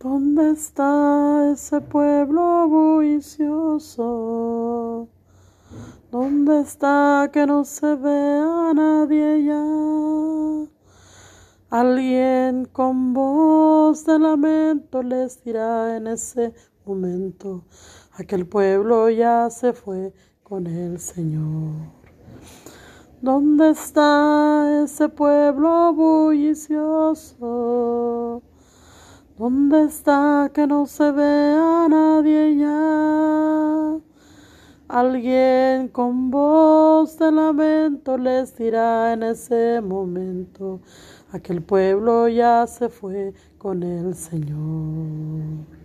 ¿Dónde está ese pueblo bullicioso? ¿Dónde está que no se ve a nadie ya? Alguien con voz de lamento les dirá en ese momento, aquel pueblo ya se fue con el Señor. ¿Dónde está ese pueblo bullicioso? ¿Dónde está que no se ve a nadie ya? Alguien con voz de lamento les dirá en ese momento, aquel pueblo ya se fue con el Señor.